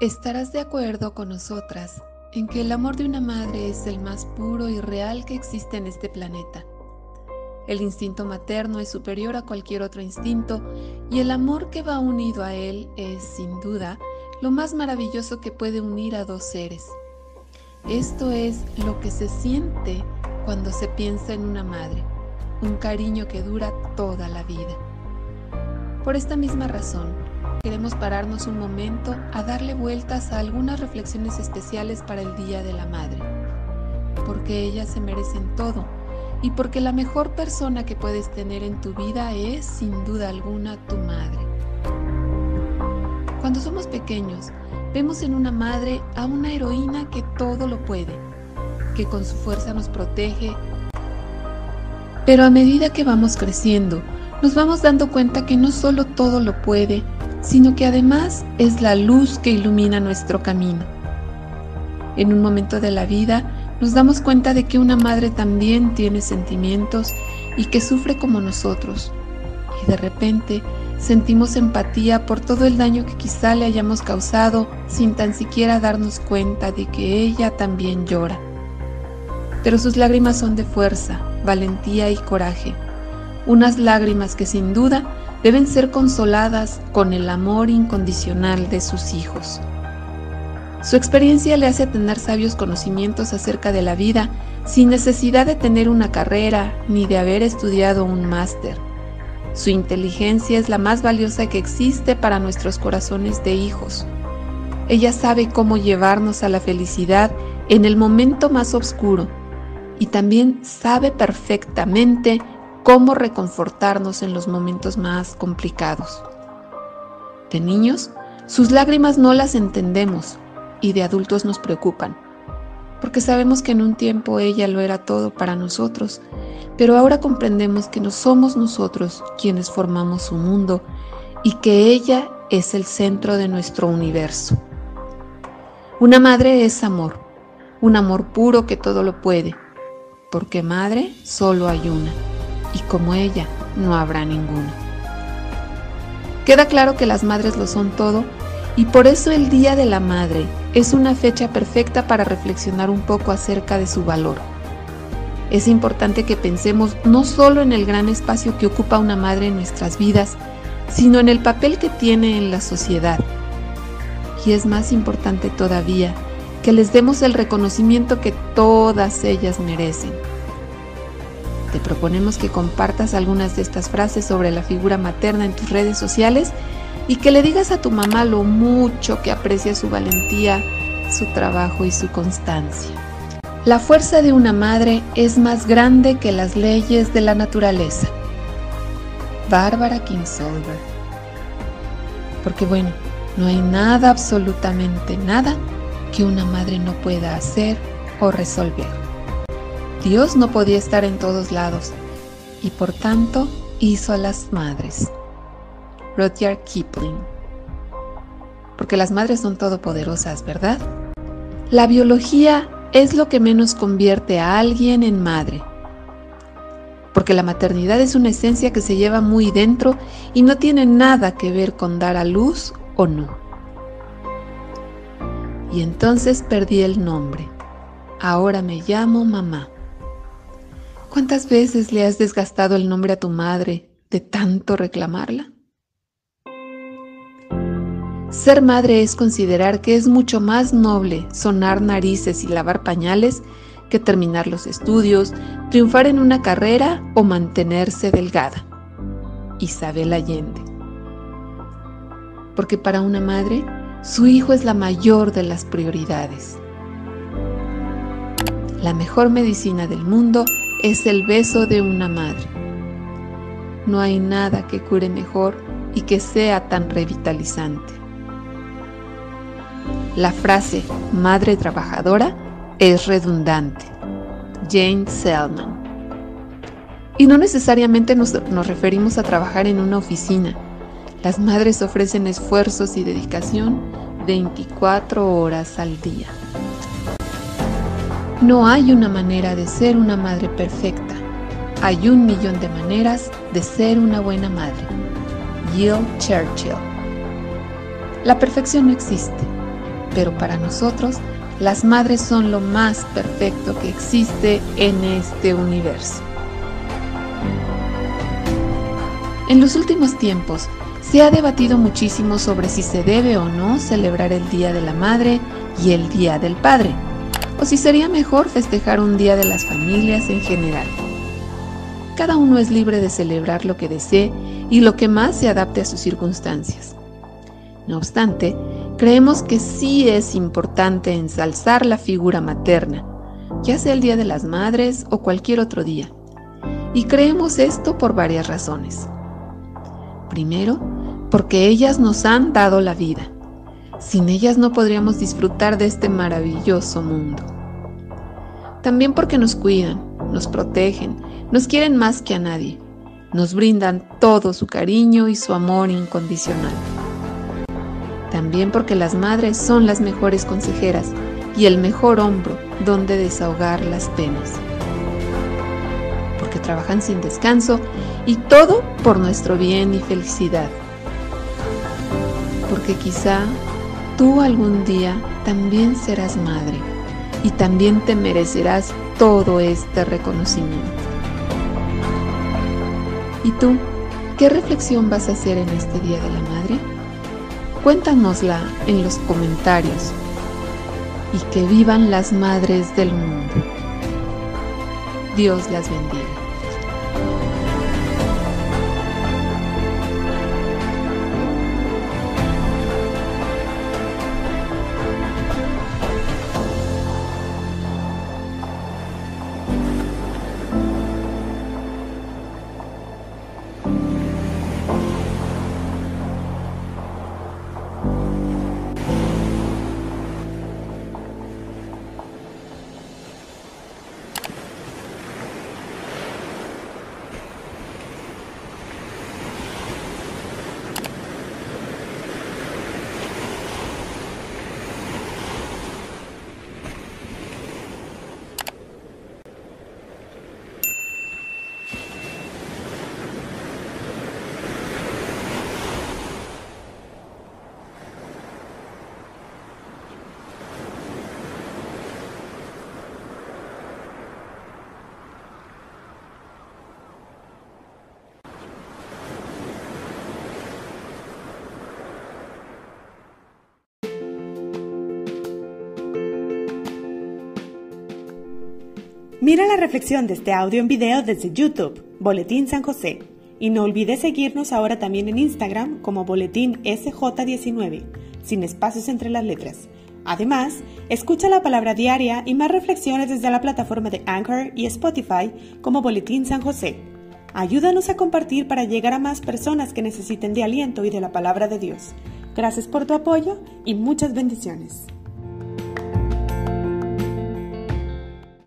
Estarás de acuerdo con nosotras en que el amor de una madre es el más puro y real que existe en este planeta. El instinto materno es superior a cualquier otro instinto y el amor que va unido a él es, sin duda, lo más maravilloso que puede unir a dos seres. Esto es lo que se siente cuando se piensa en una madre, un cariño que dura toda la vida. Por esta misma razón, queremos pararnos un momento a darle vueltas a algunas reflexiones especiales para el Día de la Madre, porque ellas se merecen todo. Y porque la mejor persona que puedes tener en tu vida es, sin duda alguna, tu madre. Cuando somos pequeños, vemos en una madre a una heroína que todo lo puede, que con su fuerza nos protege, pero a medida que vamos creciendo, nos vamos dando cuenta que no solo todo lo puede, sino que además es la luz que ilumina nuestro camino. En un momento de la vida nos damos cuenta de que una madre también tiene sentimientos y que sufre como nosotros. Y de repente sentimos empatía por todo el daño que quizá le hayamos causado sin tan siquiera darnos cuenta de que ella también llora. Pero sus lágrimas son de fuerza, valentía y coraje. Unas lágrimas que sin duda deben ser consoladas con el amor incondicional de sus hijos. Su experiencia le hace tener sabios conocimientos acerca de la vida sin necesidad de tener una carrera ni de haber estudiado un máster. Su inteligencia es la más valiosa que existe para nuestros corazones de hijos. Ella sabe cómo llevarnos a la felicidad en el momento más oscuro y también sabe perfectamente cómo reconfortarnos en los momentos más complicados. De niños, sus lágrimas no las entendemos y de adultos nos preocupan, porque sabemos que en un tiempo ella lo era todo para nosotros, pero ahora comprendemos que no somos nosotros quienes formamos su mundo y que ella es el centro de nuestro universo. Una madre es amor, un amor puro que todo lo puede, porque madre solo hay una y como ella no habrá ninguna. Queda claro que las madres lo son todo y por eso el Día de la Madre es una fecha perfecta para reflexionar un poco acerca de su valor. Es importante que pensemos no solo en el gran espacio que ocupa una madre en nuestras vidas, sino en el papel que tiene en la sociedad. Y es más importante todavía que les demos el reconocimiento que todas ellas merecen. Te proponemos que compartas algunas de estas frases sobre la figura materna en tus redes sociales y que le digas a tu mamá lo mucho que aprecia su valentía, su trabajo y su constancia. La fuerza de una madre es más grande que las leyes de la naturaleza. Bárbara Kingsolver. Porque bueno, no hay nada, absolutamente nada, que una madre no pueda hacer o resolver. Dios no podía estar en todos lados y por tanto hizo a las madres. Rudyard Kipling. Porque las madres son todopoderosas, ¿verdad? La biología es lo que menos convierte a alguien en madre. Porque la maternidad es una esencia que se lleva muy dentro y no tiene nada que ver con dar a luz o no. Y entonces perdí el nombre. Ahora me llamo mamá. ¿Cuántas veces le has desgastado el nombre a tu madre de tanto reclamarla? Ser madre es considerar que es mucho más noble sonar narices y lavar pañales que terminar los estudios, triunfar en una carrera o mantenerse delgada. Isabel Allende. Porque para una madre, su hijo es la mayor de las prioridades. La mejor medicina del mundo es el beso de una madre. No hay nada que cure mejor y que sea tan revitalizante. La frase madre trabajadora es redundante. Jane Selman. Y no necesariamente nos, nos, referimos a trabajar en una oficina. Las madres ofrecen esfuerzos y dedicación 24 horas al día. No hay una manera de ser una madre perfecta. Hay un millón de maneras de ser una buena madre. Jill Churchill. La perfección no existe. Pero para nosotros, las madres son lo más perfecto que existe en este universo. En los últimos tiempos, se ha debatido muchísimo sobre si se debe o no celebrar el Día de la Madre y el Día del Padre, o si sería mejor festejar un Día de las Familias en general. Cada uno es libre de celebrar lo que desee y lo que más se adapte a sus circunstancias. No obstante, creemos que sí es importante ensalzar la figura materna, ya sea el Día de las Madres o cualquier otro día. Y creemos esto por varias razones. Primero, porque ellas nos han dado la vida. Sin ellas no podríamos disfrutar de este maravilloso mundo. También porque nos cuidan, nos protegen, nos quieren más que a nadie, nos brindan todo su cariño y su amor incondicional. También porque las madres son las mejores consejeras y el mejor hombro donde desahogar las penas. Porque trabajan sin descanso y todo por nuestro bien y felicidad. Porque quizá tú algún día también serás madre y también te merecerás todo este reconocimiento. ¿Y tú? ¿Qué reflexión vas a hacer en este Día de la Madre? Cuéntanosla en los comentarios. Y que vivan las madres del mundo. Dios las bendiga. Mira la reflexión de este audio en video desde YouTube, Boletín San José. Y no olvides seguirnos ahora también en Instagram como Boletín SJ19, sin espacios entre las letras. Además, escucha la palabra diaria y más reflexiones desde la plataforma de Anchor y Spotify como Boletín San José. Ayúdanos a compartir para llegar a más personas que necesiten de aliento y de la palabra de Dios. Gracias por tu apoyo y muchas bendiciones.